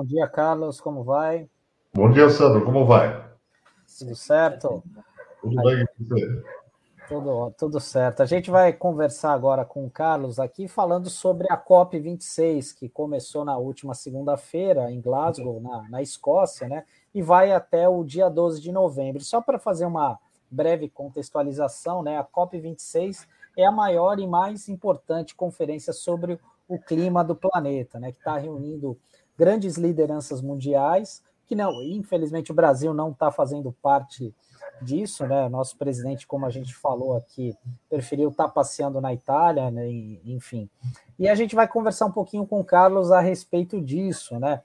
Bom dia, Carlos, como vai? Bom dia, Sandro, como vai? Tudo certo? Tudo bem com você? Tudo, tudo certo. A gente vai conversar agora com o Carlos aqui, falando sobre a COP26, que começou na última segunda-feira em Glasgow, na, na Escócia, né? E vai até o dia 12 de novembro. Só para fazer uma breve contextualização, né? A COP26 é a maior e mais importante conferência sobre o clima do planeta, né? Que está reunindo grandes lideranças mundiais, que não, infelizmente o Brasil não está fazendo parte disso, né? Nosso presidente, como a gente falou aqui, preferiu estar tá passeando na Itália, né? enfim. E a gente vai conversar um pouquinho com o Carlos a respeito disso, né?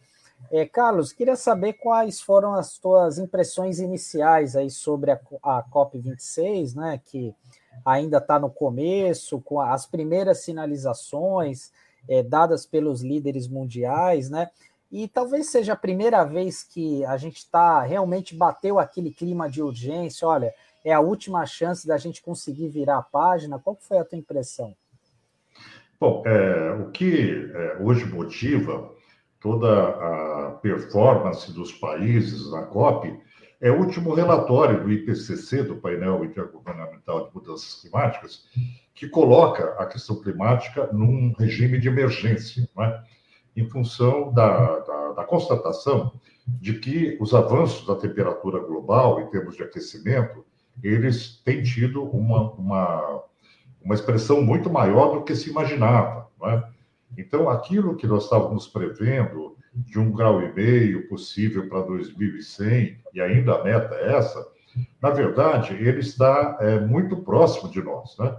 É, Carlos, queria saber quais foram as tuas impressões iniciais aí sobre a, a COP26, né? Que ainda está no começo, com as primeiras sinalizações é, dadas pelos líderes mundiais, né? E talvez seja a primeira vez que a gente está realmente bateu aquele clima de urgência. Olha, é a última chance da gente conseguir virar a página. Qual foi a tua impressão? Bom, é, o que é, hoje motiva toda a performance dos países na COP é o último relatório do IPCC, do painel intergovernamental de mudanças climáticas, que coloca a questão climática num regime de emergência, é? em função da, da, da, constatação de que os avanços da temperatura global, em termos de aquecimento, eles têm tido uma, uma, uma expressão muito maior do que se imaginava. É? Então, aquilo que nós estávamos prevendo de um grau e meio possível para 2100, e ainda a meta é essa, na verdade, ele está é, muito próximo de nós. Né?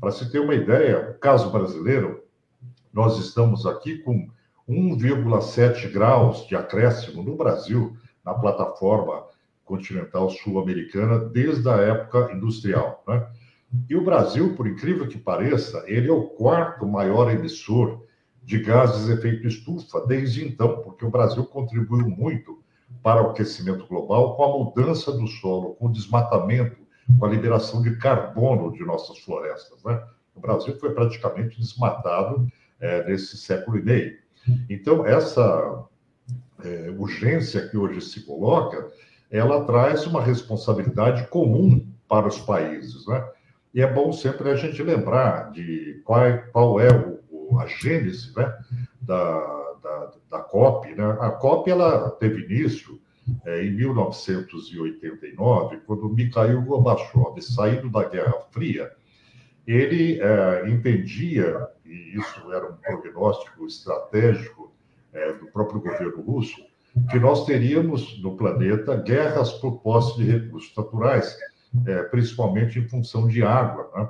Para se ter uma ideia, o caso brasileiro, nós estamos aqui com 1,7 graus de acréscimo no Brasil, na plataforma continental sul-americana, desde a época industrial. Né? E o Brasil, por incrível que pareça, ele é o quarto maior emissor de gases de efeito estufa desde então, porque o Brasil contribuiu muito para o aquecimento global com a mudança do solo, com o desmatamento com a liberação de carbono de nossas florestas. Né? O Brasil foi praticamente desmatado é, nesse século e meio. Então, essa é, urgência que hoje se coloca, ela traz uma responsabilidade comum para os países. Né? E é bom sempre a gente lembrar de qual, qual é o, a gênese né? da, da, da COP. Né? A COP ela teve início é, em 1989, quando Mikhail Gorbachev, saindo da Guerra Fria, ele é, entendia, e isso era um prognóstico estratégico é, do próprio governo russo, que nós teríamos no planeta guerras por posse de recursos naturais, é, principalmente em função de água. Né?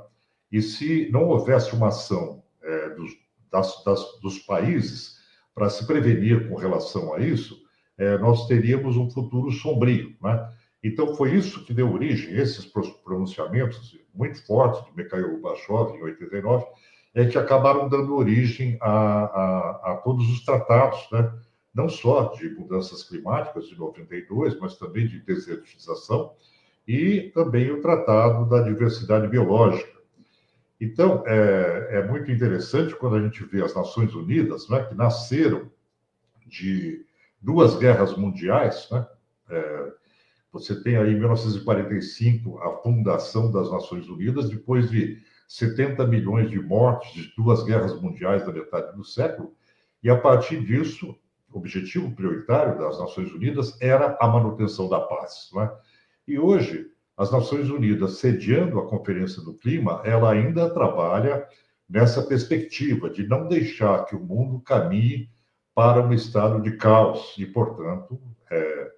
E se não houvesse uma ação é, dos, das, das, dos países para se prevenir com relação a isso, é, nós teríamos um futuro sombrio. Né? Então, foi isso que deu origem, esses pronunciamentos muito fortes de Mikhail Gorbachev, em 89, é que acabaram dando origem a, a, a todos os tratados, né? não só de mudanças climáticas de 92, mas também de desertização, e também o Tratado da Diversidade Biológica. Então, é, é muito interessante quando a gente vê as Nações Unidas, né, que nasceram de duas guerras mundiais, né? É, você tem aí em 1945 a fundação das Nações Unidas, depois de 70 milhões de mortes de duas guerras mundiais da metade do século, e a partir disso, o objetivo prioritário das Nações Unidas era a manutenção da paz. Né? E hoje, as Nações Unidas, sediando a Conferência do Clima, ela ainda trabalha nessa perspectiva de não deixar que o mundo caminhe para um estado de caos e, portanto, é,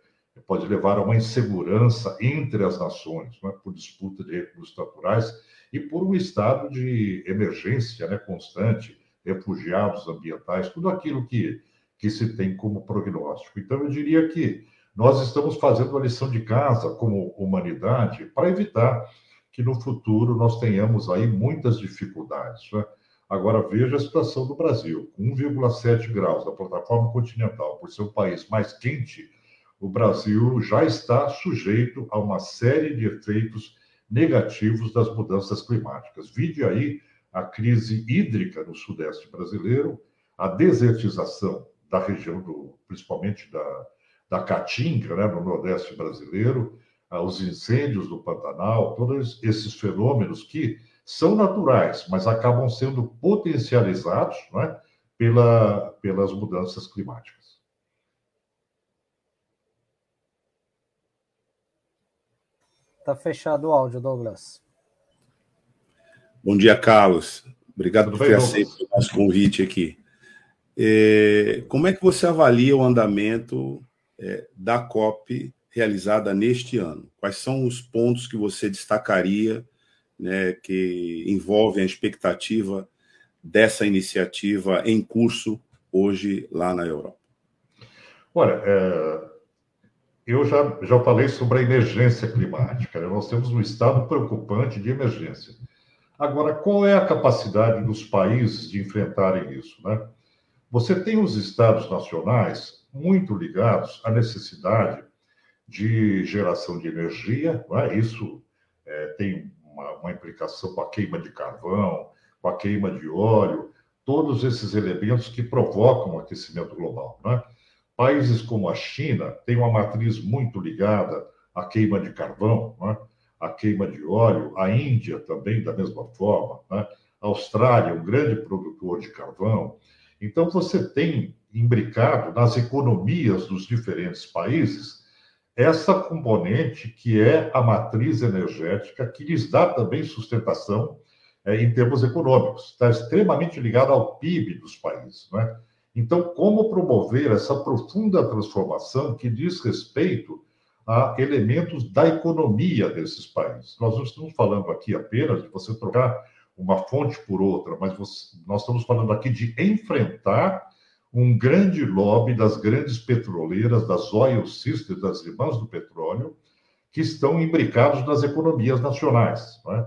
pode levar a uma insegurança entre as nações, né, por disputa de recursos naturais e por um estado de emergência né, constante, refugiados ambientais, tudo aquilo que, que se tem como prognóstico. Então, eu diria que nós estamos fazendo a lição de casa como humanidade para evitar que no futuro nós tenhamos aí muitas dificuldades. Né? Agora, veja a situação do Brasil. Com 1,7 graus da plataforma continental, por ser o país mais quente, o Brasil já está sujeito a uma série de efeitos negativos das mudanças climáticas. Vide aí a crise hídrica no Sudeste brasileiro, a desertização da região, do, principalmente da, da Caatinga, né, no Nordeste brasileiro, os incêndios do Pantanal, todos esses fenômenos que são naturais, mas acabam sendo potencializados né, pela, pelas mudanças climáticas. Está fechado o áudio, Douglas. Bom dia, Carlos. Obrigado Tudo por ter aceito o nosso convite aqui. É, como é que você avalia o andamento é, da COP realizada neste ano? Quais são os pontos que você destacaria né, que envolvem a expectativa dessa iniciativa em curso hoje lá na Europa? Olha, é, eu já, já falei sobre a emergência climática. Né? Nós temos um estado preocupante de emergência. Agora, qual é a capacidade dos países de enfrentarem isso? Né? Você tem os estados nacionais muito ligados à necessidade de geração de energia, né? isso é, tem uma, uma implicação com a queima de carvão, com a queima de óleo, todos esses elementos que provocam o aquecimento global. Né? Países como a China têm uma matriz muito ligada à queima de carvão, né? à queima de óleo, a Índia também, da mesma forma, né? a Austrália, um grande produtor de carvão. Então, você tem imbricado nas economias dos diferentes países essa componente que é a matriz energética, que lhes dá também sustentação é, em termos econômicos, está extremamente ligada ao PIB dos países. Né? Então, como promover essa profunda transformação que diz respeito a elementos da economia desses países? Nós não estamos falando aqui apenas de você trocar uma fonte por outra, mas nós estamos falando aqui de enfrentar um grande lobby das grandes petroleiras, das oil sisters, das irmãs do petróleo, que estão imbricados nas economias nacionais. É?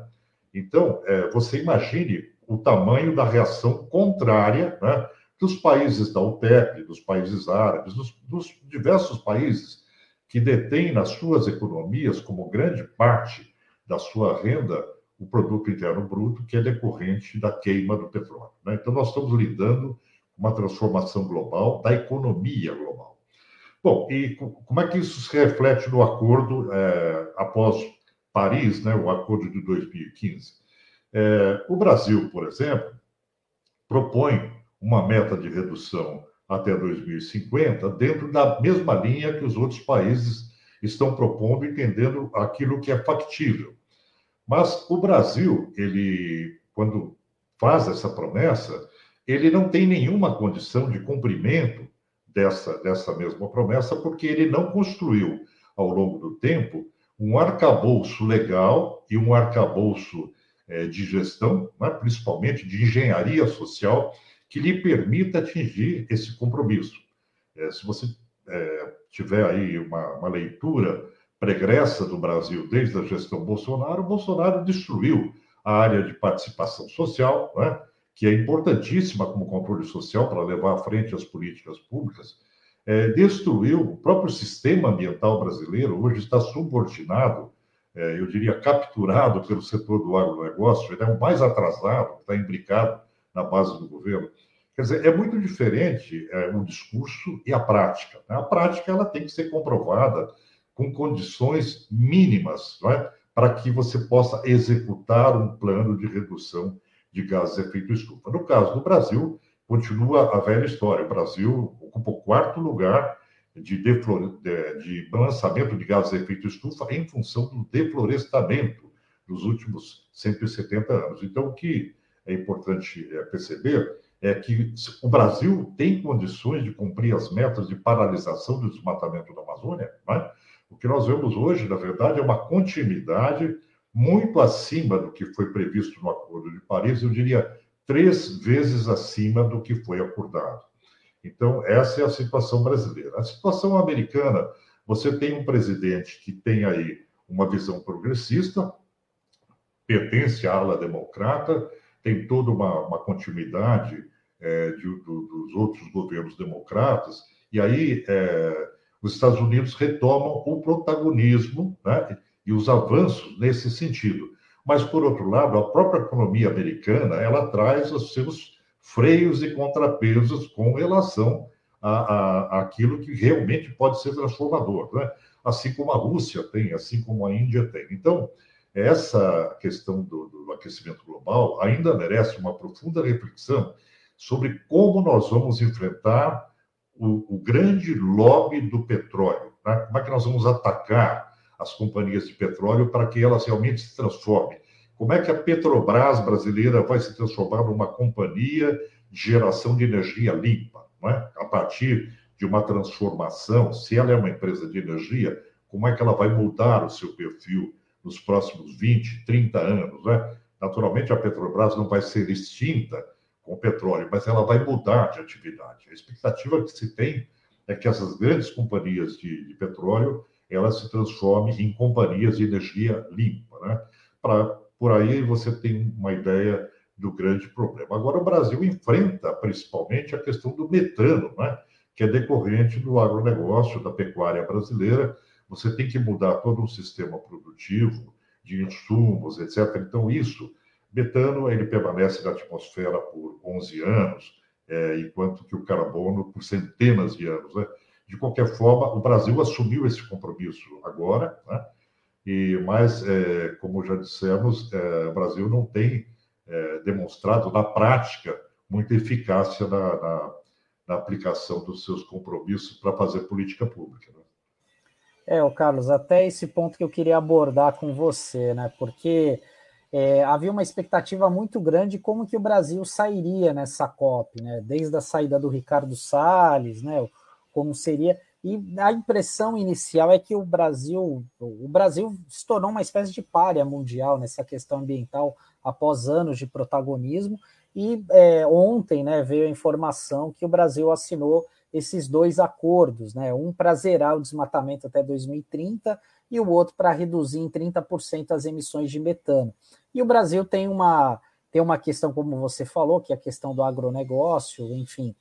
Então, é, você imagine o tamanho da reação contrária né, dos países da OPEP, dos países árabes, dos, dos diversos países que detêm nas suas economias, como grande parte da sua renda, o produto interno bruto, que é decorrente da queima do petróleo. Né? Então, nós estamos lidando com uma transformação global da economia global. Bom, e como é que isso se reflete no acordo é, após Paris, né, o acordo de 2015? É, o Brasil, por exemplo, propõe uma meta de redução até 2050 dentro da mesma linha que os outros países estão propondo, entendendo aquilo que é factível. Mas o Brasil, ele, quando faz essa promessa, ele não tem nenhuma condição de cumprimento dessa, dessa mesma promessa, porque ele não construiu, ao longo do tempo, um arcabouço legal e um arcabouço é, de gestão, né, principalmente de engenharia social, que lhe permita atingir esse compromisso. É, se você é, tiver aí uma, uma leitura pregressa do Brasil desde a gestão Bolsonaro, Bolsonaro destruiu a área de participação social, né? que é importantíssima como controle social para levar à frente as políticas públicas, é, destruiu o próprio sistema ambiental brasileiro, hoje está subordinado, é, eu diria capturado pelo setor do agronegócio, ele é o mais atrasado, está imbricado na base do governo. Quer dizer, é muito diferente é, o discurso e a prática. Né? A prática ela tem que ser comprovada com condições mínimas, é? para que você possa executar um plano de redução de gases de efeito estufa. No caso do Brasil, continua a velha história. O Brasil ocupa o quarto lugar de, deflore... de lançamento de gases de efeito estufa em função do deflorestamento dos últimos 170 anos. Então, o que é importante é, perceber é que o Brasil tem condições de cumprir as metas de paralisação do desmatamento da Amazônia. Né? O que nós vemos hoje, na verdade, é uma continuidade muito acima do que foi previsto no Acordo de Paris, eu diria três vezes acima do que foi acordado. Então, essa é a situação brasileira. A situação americana, você tem um presidente que tem aí uma visão progressista, pertence à ala democrata, tem toda uma, uma continuidade é, de, do, dos outros governos democratas, e aí é, os Estados Unidos retomam o protagonismo, né? e os avanços nesse sentido. Mas, por outro lado, a própria economia americana ela traz os seus freios e contrapesos com relação a, a, aquilo que realmente pode ser transformador, né? assim como a Rússia tem, assim como a Índia tem. Então, essa questão do, do aquecimento global ainda merece uma profunda reflexão sobre como nós vamos enfrentar o, o grande lobby do petróleo. Né? Como é que nós vamos atacar as companhias de petróleo para que elas realmente se transformem? Como é que a Petrobras brasileira vai se transformar numa companhia de geração de energia limpa? É? A partir de uma transformação, se ela é uma empresa de energia, como é que ela vai mudar o seu perfil nos próximos 20, 30 anos? Né? Naturalmente, a Petrobras não vai ser extinta com o petróleo, mas ela vai mudar de atividade. A expectativa que se tem é que essas grandes companhias de, de petróleo elas se transformem em companhias de energia limpa. Né? Pra, por aí você tem uma ideia do grande problema. Agora, o Brasil enfrenta principalmente a questão do metano, né? que é decorrente do agronegócio, da pecuária brasileira. Você tem que mudar todo um sistema produtivo de insumos, etc. Então, isso, metano, ele permanece na atmosfera por 11 anos, é, enquanto que o carbono por centenas de anos. Né? De qualquer forma, o Brasil assumiu esse compromisso agora, né? e mas, é, como já dissemos, é, o Brasil não tem é, demonstrado na prática muita eficácia na, na, na, aplicação dos seus compromissos para fazer política pública. Né? É, o Carlos, até esse ponto que eu queria abordar com você, né? Porque é, havia uma expectativa muito grande de como que o Brasil sairia nessa COP, né? Desde a saída do Ricardo Salles, né? Como seria e a impressão inicial é que o Brasil, o Brasil se tornou uma espécie de párea mundial nessa questão ambiental após anos de protagonismo. E é, ontem né, veio a informação que o Brasil assinou esses dois acordos, né, um para zerar o desmatamento até 2030 e o outro para reduzir em 30% as emissões de metano. E o Brasil tem uma, tem uma questão, como você falou, que é a questão do agronegócio, enfim.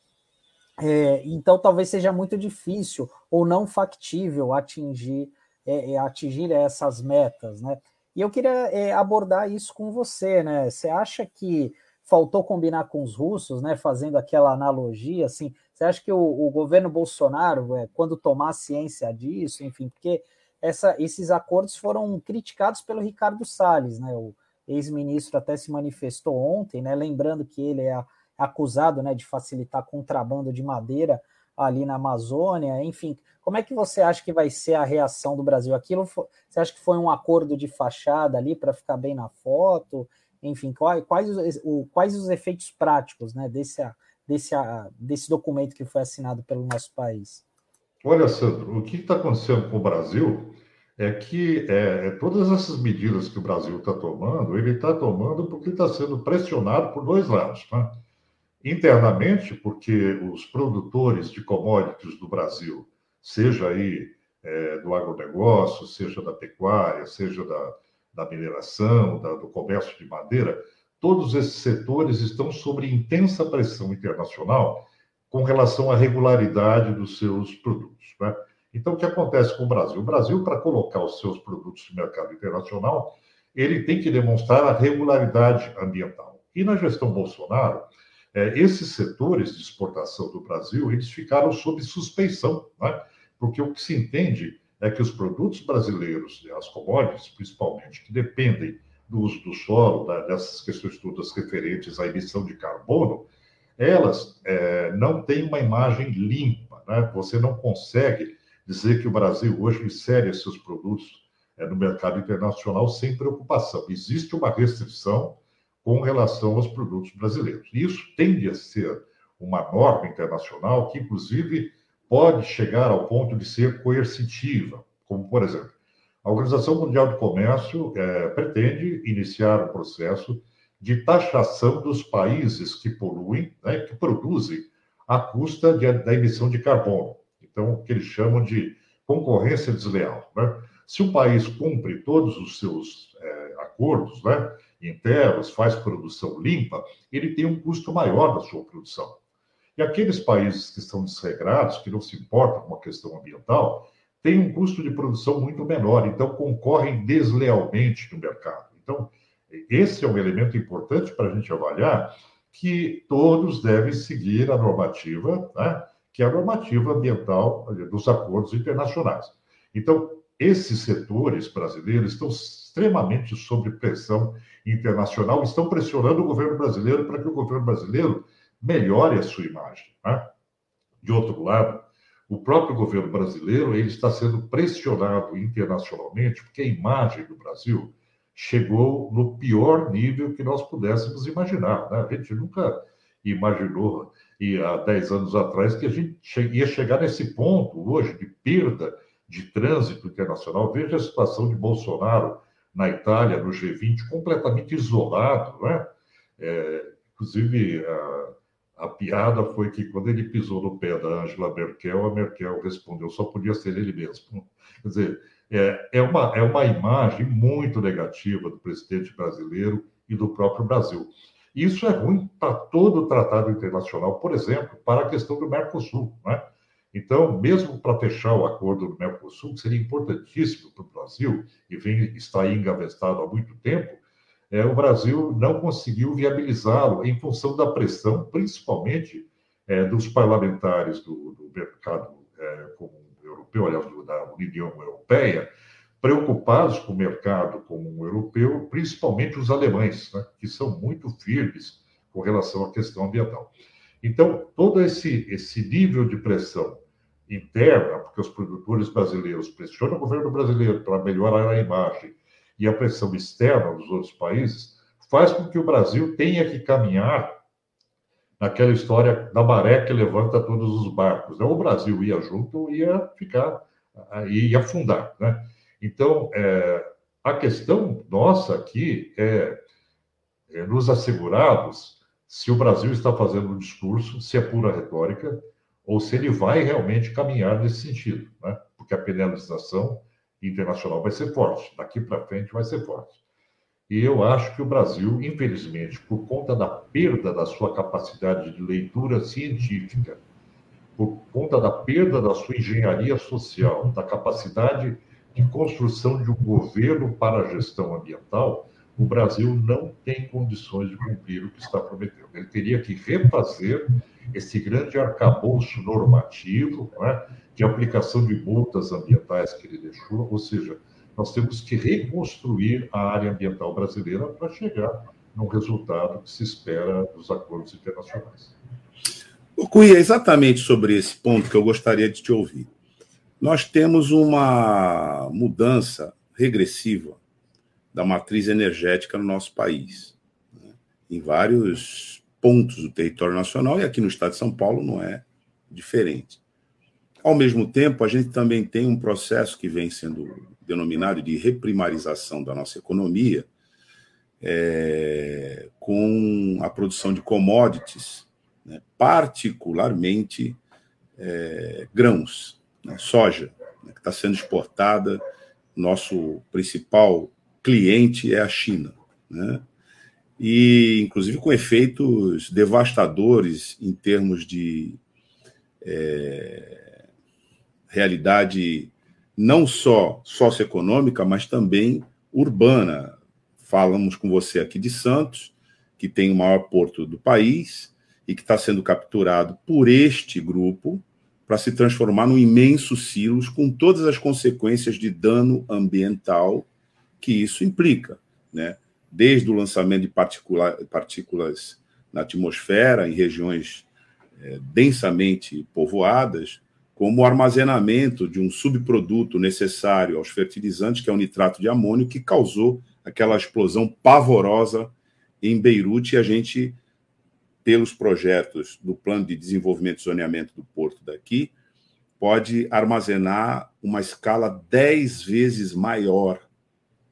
É, então, talvez seja muito difícil ou não factível atingir, é, é atingir essas metas, né? E eu queria é, abordar isso com você, né? Você acha que faltou combinar com os russos, né? Fazendo aquela analogia, assim, você acha que o, o governo Bolsonaro, é, quando tomar ciência disso, enfim, porque essa, esses acordos foram criticados pelo Ricardo Salles, né? O ex-ministro até se manifestou ontem, né? Lembrando que ele é acusado, né, de facilitar contrabando de madeira ali na Amazônia, enfim, como é que você acha que vai ser a reação do Brasil? Aquilo, você acha que foi um acordo de fachada ali para ficar bem na foto? Enfim, quais, quais, os, o, quais os efeitos práticos né, desse, desse, desse documento que foi assinado pelo nosso país? Olha, Sandro, o que está acontecendo com o Brasil é que é, é, todas essas medidas que o Brasil está tomando, ele está tomando porque está sendo pressionado por dois lados. Né? internamente, porque os produtores de commodities do Brasil, seja aí é, do agronegócio, seja da pecuária, seja da, da mineração, da, do comércio de madeira, todos esses setores estão sob intensa pressão internacional com relação à regularidade dos seus produtos. Né? Então, o que acontece com o Brasil? O Brasil, para colocar os seus produtos no mercado internacional, ele tem que demonstrar a regularidade ambiental. E na gestão Bolsonaro, é, esses setores de exportação do Brasil, eles ficaram sob suspeição, né? porque o que se entende é que os produtos brasileiros, as commodities principalmente, que dependem do uso do solo, da, dessas questões todas referentes à emissão de carbono, elas é, não têm uma imagem limpa. Né? Você não consegue dizer que o Brasil hoje insere seus produtos é, no mercado internacional sem preocupação. Existe uma restrição com relação aos produtos brasileiros. Isso tende a ser uma norma internacional que, inclusive, pode chegar ao ponto de ser coercitiva, como, por exemplo, a Organização Mundial do Comércio é, pretende iniciar um processo de taxação dos países que poluem, né, que produzem à custa de, da emissão de carbono. Então, o que eles chamam de concorrência desleal. Né? Se o país cumpre todos os seus é, acordos, né, internos, faz produção limpa, ele tem um custo maior da sua produção. E aqueles países que estão desregrados, que não se importam com a questão ambiental, têm um custo de produção muito menor, então concorrem deslealmente no mercado. Então, esse é um elemento importante para a gente avaliar que todos devem seguir a normativa, né, que é a normativa ambiental dos acordos internacionais. Então, esses setores brasileiros estão extremamente sob pressão internacional, estão pressionando o governo brasileiro para que o governo brasileiro melhore a sua imagem. Né? De outro lado, o próprio governo brasileiro ele está sendo pressionado internacionalmente porque a imagem do Brasil chegou no pior nível que nós pudéssemos imaginar. Né? A gente nunca imaginou, e há 10 anos atrás, que a gente ia chegar nesse ponto hoje de perda de trânsito internacional. Veja a situação de Bolsonaro na Itália, no G20, completamente isolado. Né? É, inclusive, a, a piada foi que quando ele pisou no pé da Angela Merkel, a Merkel respondeu: só podia ser ele mesmo. Quer dizer, é, é, uma, é uma imagem muito negativa do presidente brasileiro e do próprio Brasil. Isso é ruim para todo o tratado internacional, por exemplo, para a questão do Mercosul. Né? Então, mesmo para fechar o acordo do Mercosul, que seria importantíssimo para o Brasil, e vem, está aí engavestado há muito tempo, é, o Brasil não conseguiu viabilizá-lo em função da pressão, principalmente é, dos parlamentares do, do mercado é, europeu, aliás, da União Europeia, preocupados com o mercado comum europeu, principalmente os alemães, né, que são muito firmes com relação à questão ambiental. Então, todo esse, esse nível de pressão interna, porque os produtores brasileiros pressionam o governo brasileiro para melhorar a imagem, e a pressão externa dos outros países faz com que o Brasil tenha que caminhar naquela história da maré que levanta todos os barcos. Né? O Brasil ia junto ia ficar, ia afundar. Né? Então, é, a questão nossa aqui é, é nos assegurados se o Brasil está fazendo um discurso, se é pura retórica, ou se ele vai realmente caminhar nesse sentido, né? porque a penalização internacional vai ser forte, daqui para frente vai ser forte. E eu acho que o Brasil, infelizmente, por conta da perda da sua capacidade de leitura científica, por conta da perda da sua engenharia social, da capacidade de construção de um governo para a gestão ambiental, o Brasil não tem condições de cumprir o que está prometendo. Ele teria que refazer esse grande arcabouço normativo, é? de aplicação de multas ambientais que ele deixou, ou seja, nós temos que reconstruir a área ambiental brasileira para chegar no resultado que se espera dos acordos internacionais. Cunha, exatamente sobre esse ponto que eu gostaria de te ouvir. Nós temos uma mudança regressiva da matriz energética no nosso país, né? em vários pontos do território nacional, e aqui no estado de São Paulo não é diferente. Ao mesmo tempo, a gente também tem um processo que vem sendo denominado de reprimarização da nossa economia, é, com a produção de commodities, né, particularmente é, grãos, né, soja, né, que está sendo exportada. Nosso principal cliente é a China, né? e inclusive com efeitos devastadores em termos de é, realidade não só socioeconômica, mas também urbana. Falamos com você aqui de Santos, que tem o maior porto do país e que está sendo capturado por este grupo para se transformar num imenso silos com todas as consequências de dano ambiental que isso implica, né? Desde o lançamento de partículas na atmosfera em regiões é, densamente povoadas, como o armazenamento de um subproduto necessário aos fertilizantes, que é o nitrato de amônio, que causou aquela explosão pavorosa em Beirute, e a gente, pelos projetos do plano de desenvolvimento e zoneamento do porto daqui, pode armazenar uma escala dez vezes maior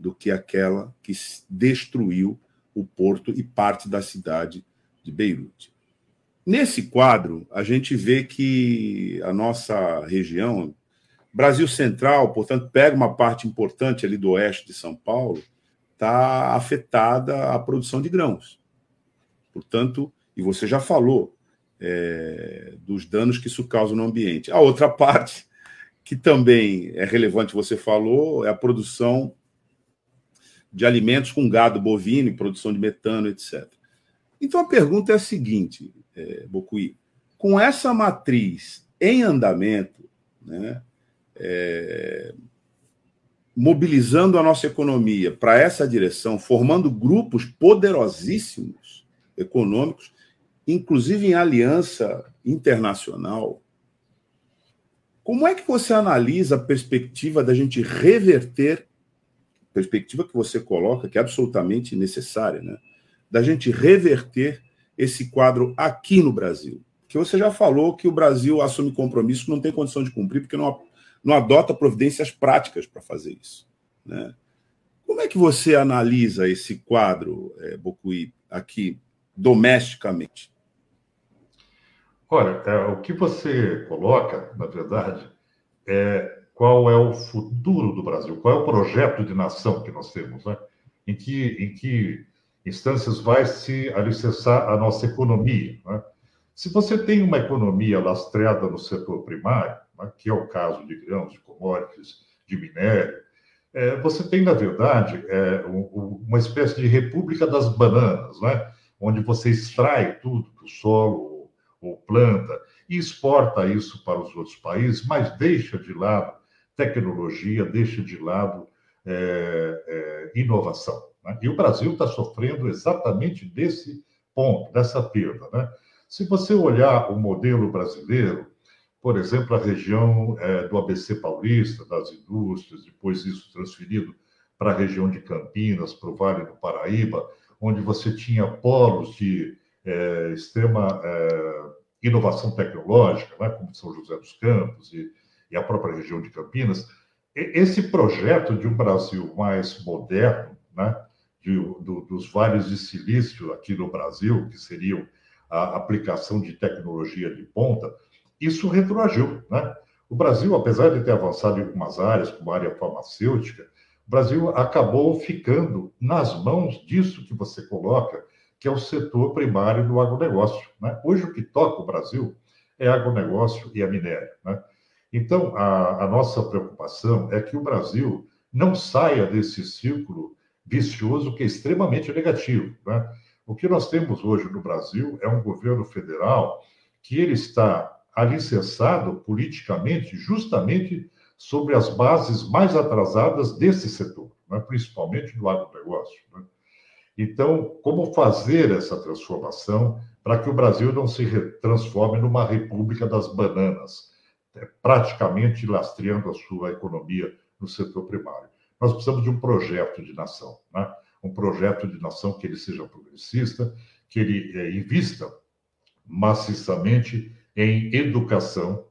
do que aquela que destruiu o porto e parte da cidade de Beirute. Nesse quadro, a gente vê que a nossa região, Brasil Central, portanto, pega uma parte importante ali do oeste de São Paulo, está afetada a produção de grãos. Portanto, e você já falou é, dos danos que isso causa no ambiente. A outra parte, que também é relevante, você falou, é a produção de alimentos com gado bovino, produção de metano, etc. Então a pergunta é a seguinte: é, Bocuí. Com essa matriz em andamento, né, é, mobilizando a nossa economia para essa direção, formando grupos poderosíssimos econômicos, inclusive em aliança internacional. Como é que você analisa a perspectiva da gente reverter, perspectiva que você coloca, que é absolutamente necessária, né? da gente reverter esse quadro aqui no Brasil? Que você já falou que o Brasil assume compromisso que não tem condição de cumprir, porque não, não adota providências práticas para fazer isso. Né? Como é que você analisa esse quadro, é, Bocuí, aqui, domesticamente? Olha, é, o que você coloca, na verdade, é qual é o futuro do Brasil, qual é o projeto de nação que nós temos, né? em, que, em que instâncias vai se alicerçar a nossa economia. Né? Se você tem uma economia lastreada no setor primário, né, que é o caso de grãos, de commodities, de minério, é, você tem, na verdade, é, um, uma espécie de república das bananas, né? onde você extrai tudo do solo ou planta e exporta isso para os outros países, mas deixa de lado tecnologia, deixa de lado é, é, inovação. Né? E o Brasil está sofrendo exatamente desse ponto, dessa perda. Né? Se você olhar o modelo brasileiro, por exemplo, a região é, do ABC Paulista, das indústrias, depois isso transferido para a região de Campinas, para o Vale do Paraíba, onde você tinha polos de é, extrema é, inovação tecnológica, né, como São José dos Campos e, e a própria região de Campinas. Esse projeto de um Brasil mais moderno, né, de, do, dos vales de silício aqui no Brasil, que seriam a aplicação de tecnologia de ponta, isso retroagiu. Né? O Brasil, apesar de ter avançado em algumas áreas, como a área farmacêutica, o Brasil acabou ficando nas mãos disso que você coloca, que é o setor primário do agronegócio. Né? Hoje, o que toca o Brasil é agronegócio e a minério. Né? Então, a, a, nossa preocupação é que o Brasil não saia desse círculo vicioso que é extremamente negativo. Né? O que nós temos hoje no Brasil é um governo federal que ele está alicerçado politicamente justamente sobre as bases mais atrasadas desse setor, né? principalmente do agronegócio. Né? Então, como fazer essa transformação para que o Brasil não se transforme numa república das bananas, é, praticamente lastreando a sua economia no setor primário? Nós precisamos de um projeto de nação, né? um projeto de nação que ele seja progressista, que ele é, invista maciçamente em educação,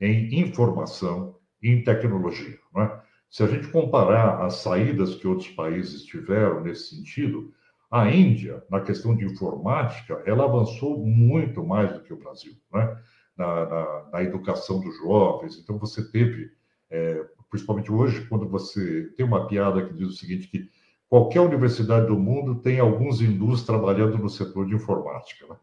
em informação em tecnologia. É? Se a gente comparar as saídas que outros países tiveram nesse sentido, a Índia, na questão de informática, ela avançou muito mais do que o Brasil, né? na, na, na educação dos jovens. Então, você teve, é, principalmente hoje, quando você tem uma piada que diz o seguinte, que qualquer universidade do mundo tem alguns hindus trabalhando no setor de informática. Né?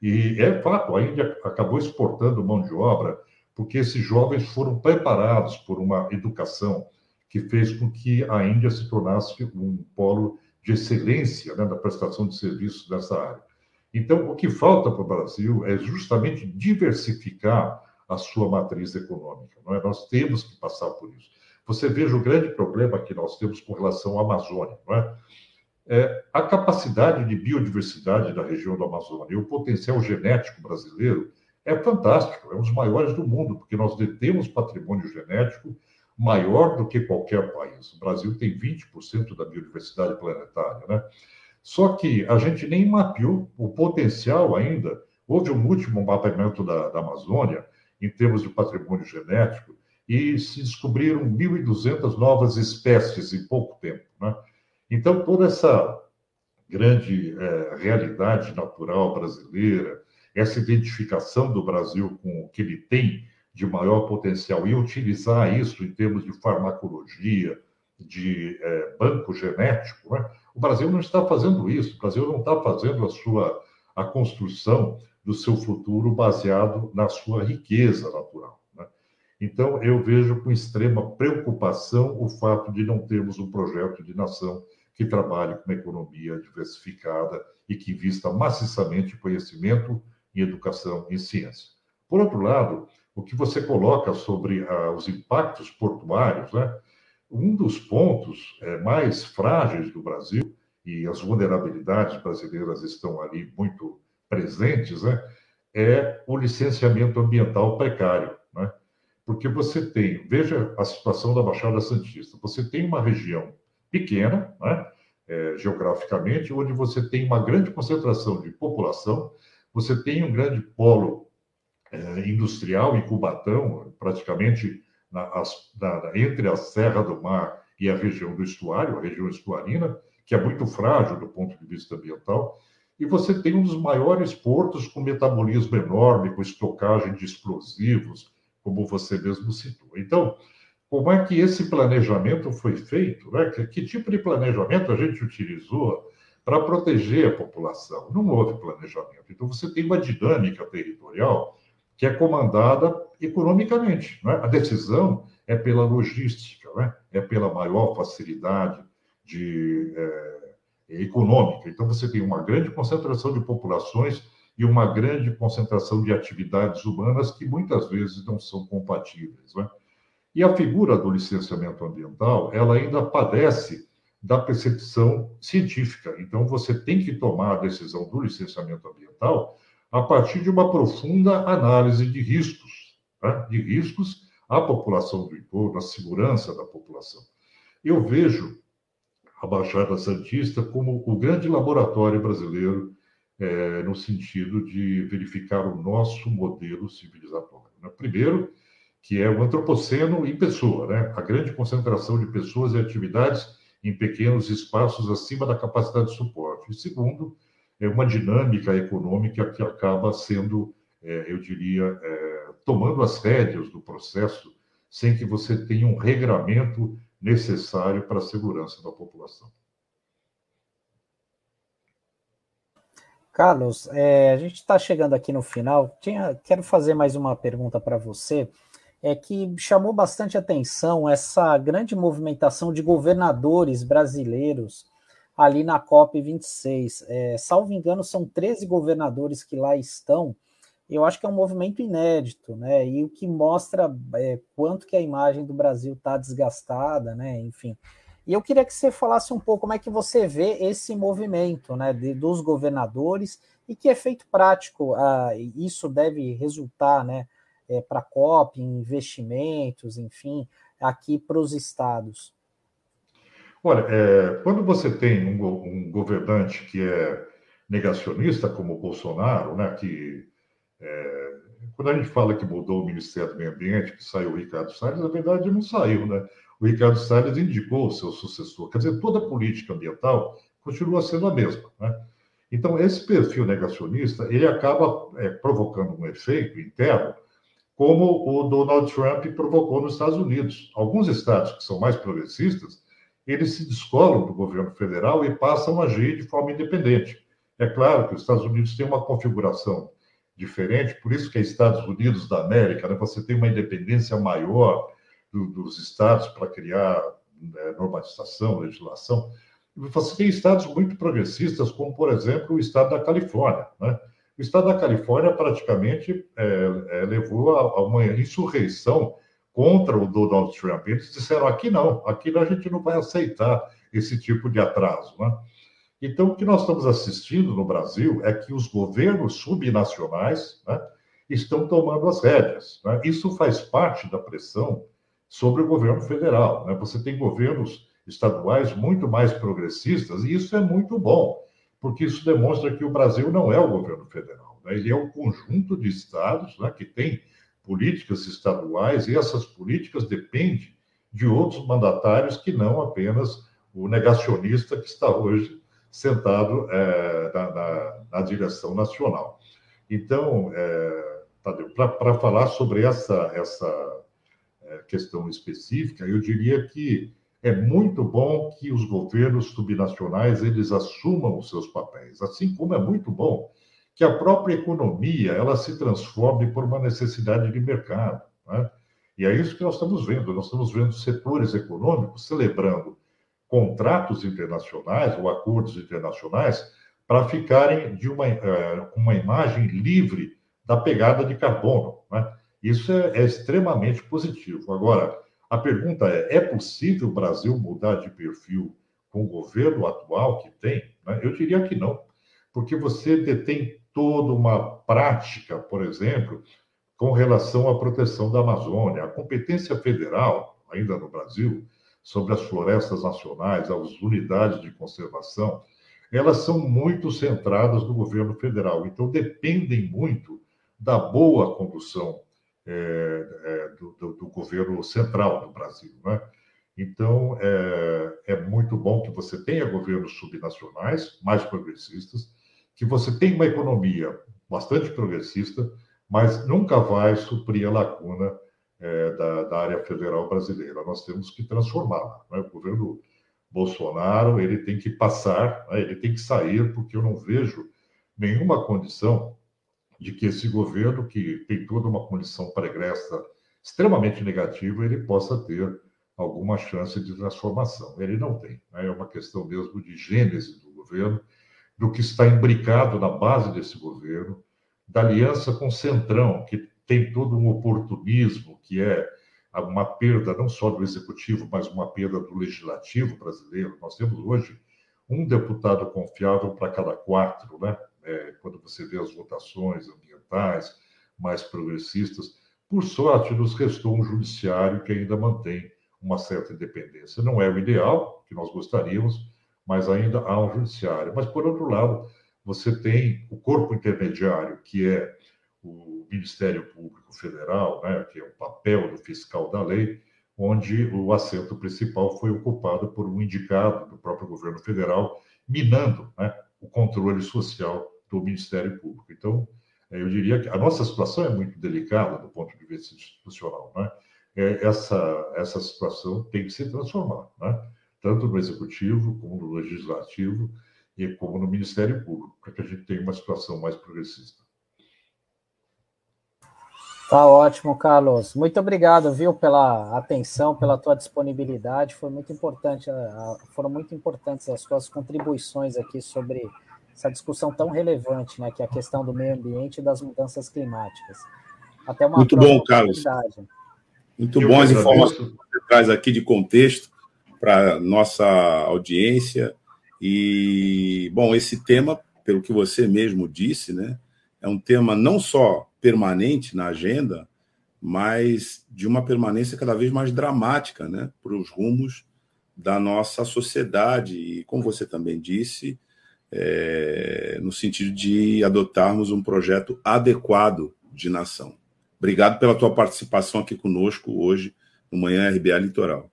E é fato, a Índia acabou exportando mão de obra porque esses jovens foram preparados por uma educação que fez com que a Índia se tornasse um polo de excelência né, na prestação de serviços nessa área. Então, o que falta para o Brasil é justamente diversificar a sua matriz econômica. Não é? Nós temos que passar por isso. Você veja o grande problema que nós temos com relação à Amazônia. Não é? É, a capacidade de biodiversidade da região da Amazônia e o potencial genético brasileiro é fantástico, é um dos maiores do mundo, porque nós detemos patrimônio genético maior do que qualquer país. O Brasil tem 20% da biodiversidade planetária, né? Só que a gente nem mapeou o potencial ainda. Houve um último mapeamento da, da Amazônia, em termos de patrimônio genético, e se descobriram 1.200 novas espécies em pouco tempo, né? Então, toda essa grande é, realidade natural brasileira, essa identificação do Brasil com o que ele tem de maior potencial e utilizar isso em termos de farmacologia, de é, banco genético, né? o Brasil não está fazendo isso. O Brasil não está fazendo a sua a construção do seu futuro baseado na sua riqueza natural. Né? Então, eu vejo com extrema preocupação o fato de não termos um projeto de nação que trabalhe com uma economia diversificada e que invista maciçamente em conhecimento, em educação e ciência. Por outro lado, o que você coloca sobre uh, os impactos portuários, né? Um dos pontos é, mais frágeis do Brasil, e as vulnerabilidades brasileiras estão ali muito presentes, né? É o licenciamento ambiental precário, né? Porque você tem, veja a situação da Baixada Santista, você tem uma região pequena, né? É, geograficamente, onde você tem uma grande concentração de população, você tem um grande polo é, industrial em Cubatão, praticamente na, na, entre a Serra do Mar e a região do estuário, a região estuarina, que é muito frágil do ponto de vista ambiental, e você tem um dos maiores portos com metabolismo enorme, com estocagem de explosivos, como você mesmo citou. Então, como é que esse planejamento foi feito? Né? Que, que tipo de planejamento a gente utilizou para proteger a população? Não houve planejamento. Então, você tem uma dinâmica territorial que é comandada economicamente. Né? A decisão é pela logística, né? é pela maior facilidade de, é, econômica. Então, você tem uma grande concentração de populações e uma grande concentração de atividades humanas que muitas vezes não são compatíveis. Né? E a figura do licenciamento ambiental, ela ainda padece da percepção científica. Então, você tem que tomar a decisão do licenciamento ambiental a partir de uma profunda análise de riscos, né? de riscos à população do entorno, à segurança da população. Eu vejo a Baixada Santista como o grande laboratório brasileiro é, no sentido de verificar o nosso modelo civilizatório. Né? Primeiro, que é o antropoceno em pessoa, né? a grande concentração de pessoas e atividades em pequenos espaços acima da capacidade de suporte. E segundo, é uma dinâmica econômica que acaba sendo, é, eu diria, é, tomando as rédeas do processo, sem que você tenha um regramento necessário para a segurança da população. Carlos, é, a gente está chegando aqui no final. Tinha, quero fazer mais uma pergunta para você. É que chamou bastante atenção essa grande movimentação de governadores brasileiros ali na COP26. É, salvo engano, são 13 governadores que lá estão. Eu acho que é um movimento inédito, né? E o que mostra é, quanto que a imagem do Brasil está desgastada, né? Enfim. E eu queria que você falasse um pouco como é que você vê esse movimento, né, de, dos governadores e que efeito prático ah, isso deve resultar, né, é, para a COP, em investimentos, enfim, aqui para os estados. Olha, é, quando você tem um, um, governante que é negacionista, como o Bolsonaro, né, que é, quando a gente fala que mudou o Ministério do Meio Ambiente, que saiu o Ricardo Salles, na verdade não saiu, né? O Ricardo Salles indicou o seu sucessor. Quer dizer, toda a política ambiental continua sendo a mesma, né? Então, esse perfil negacionista, ele acaba é, provocando um efeito interno, como o Donald Trump provocou nos Estados Unidos. Alguns estados que são mais progressistas eles se descolam do governo federal e passam a agir de forma independente. É claro que os Estados Unidos têm uma configuração diferente, por isso que é Estados Unidos da América, né? você tem uma independência maior do, dos estados para criar né, normatização, legislação. Você tem estados muito progressistas, como, por exemplo, o estado da Califórnia. Né? O estado da Califórnia praticamente é, é, levou a, a uma insurreição contra o Donald Trump. Eles disseram: aqui não, aqui a gente não vai aceitar esse tipo de atraso. Né? Então, o que nós estamos assistindo no Brasil é que os governos subnacionais né, estão tomando as rédeas. Né? Isso faz parte da pressão sobre o governo federal. Né? Você tem governos estaduais muito mais progressistas, e isso é muito bom, porque isso demonstra que o Brasil não é o governo federal, né? ele é o conjunto de estados né, que tem políticas estaduais, e essas políticas dependem de outros mandatários que não apenas o negacionista que está hoje sentado é, na, na, na, direção nacional. Então, é, para falar sobre essa, essa é, questão específica, eu diria que é muito bom que os governos subnacionais eles assumam os seus papéis, assim como é muito bom que a própria economia ela se transforme por uma necessidade de mercado. Né? E é isso que nós estamos vendo. Nós estamos vendo setores econômicos celebrando contratos internacionais ou acordos internacionais para ficarem de uma, uh, uma imagem livre da pegada de carbono. Né? Isso é, é extremamente positivo. Agora, a pergunta é: é possível o Brasil mudar de perfil com o governo atual que tem? Né? Eu diria que não, porque você detém toda uma prática, por exemplo, com relação à proteção da Amazônia. A competência federal, ainda no Brasil, sobre as florestas nacionais, as unidades de conservação, elas são muito centradas no governo federal. Então, dependem muito da boa condução é, é, do, do, do, governo central do Brasil. Né? Então, é, é muito bom que você tenha governos subnacionais mais progressistas, que você tenha uma economia bastante progressista, mas nunca vai suprir a lacuna é, da, da, área federal brasileira. Nós temos que transformá-la. Né? O governo Bolsonaro ele tem que passar, né? ele tem que sair, porque eu não vejo nenhuma condição de que esse governo, que tem toda uma condição pregressa extremamente negativa, ele possa ter alguma chance de transformação. Ele não tem. Né? É uma questão mesmo de gênese do governo, do que está imbricado na base desse governo, da aliança com o Centrão, que tem todo um oportunismo, que é uma perda não só do executivo, mas uma perda do legislativo brasileiro. Nós temos hoje um deputado confiável para cada quatro, né? É, quando você vê as votações ambientais mais progressistas. Por sorte, nos restou um judiciário que ainda mantém uma certa independência. Não é o ideal, que nós gostaríamos, mas ainda há um judiciário. Mas, por outro lado, você tem o corpo intermediário, que é o Ministério Público Federal, né, que é o papel do fiscal da lei, onde o assento principal foi ocupado por um indicado do próprio governo federal, minando né, o controle social do Ministério Público. Então, eh, eu diria que a nossa situação é muito delicada do ponto de vista institucional. Né? É, essa, essa situação tem que se transformar, né? Tanto no Executivo, como no Legislativo e como no Ministério Público, para que a gente tenha uma situação mais progressista. Tá ótimo, Carlos. Muito obrigado, viu, pela atenção, pela tua disponibilidade. Foi muito importante, foram muito importantes as tuas contribuições aqui sobre essa discussão tão relevante, né, que é a questão do meio ambiente e das mudanças climáticas. Até uma muito bom, Carlos. Muito bom as informações que você traz aqui de contexto para nossa audiência. E, bom, esse tema, pelo que você mesmo disse, né, é um tema não só permanente na agenda, mas de uma permanência cada vez mais dramática né, para os rumos da nossa sociedade. E, como você também disse, é, no sentido de adotarmos um projeto adequado de nação. Obrigado pela tua participação aqui conosco hoje no Manhã RBA Litoral.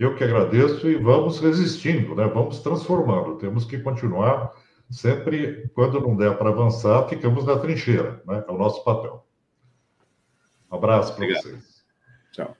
Eu que agradeço e vamos resistindo, né? vamos transformando. Temos que continuar sempre, quando não der para avançar, ficamos na trincheira. Né? É o nosso papel. Um abraço para vocês. Tchau.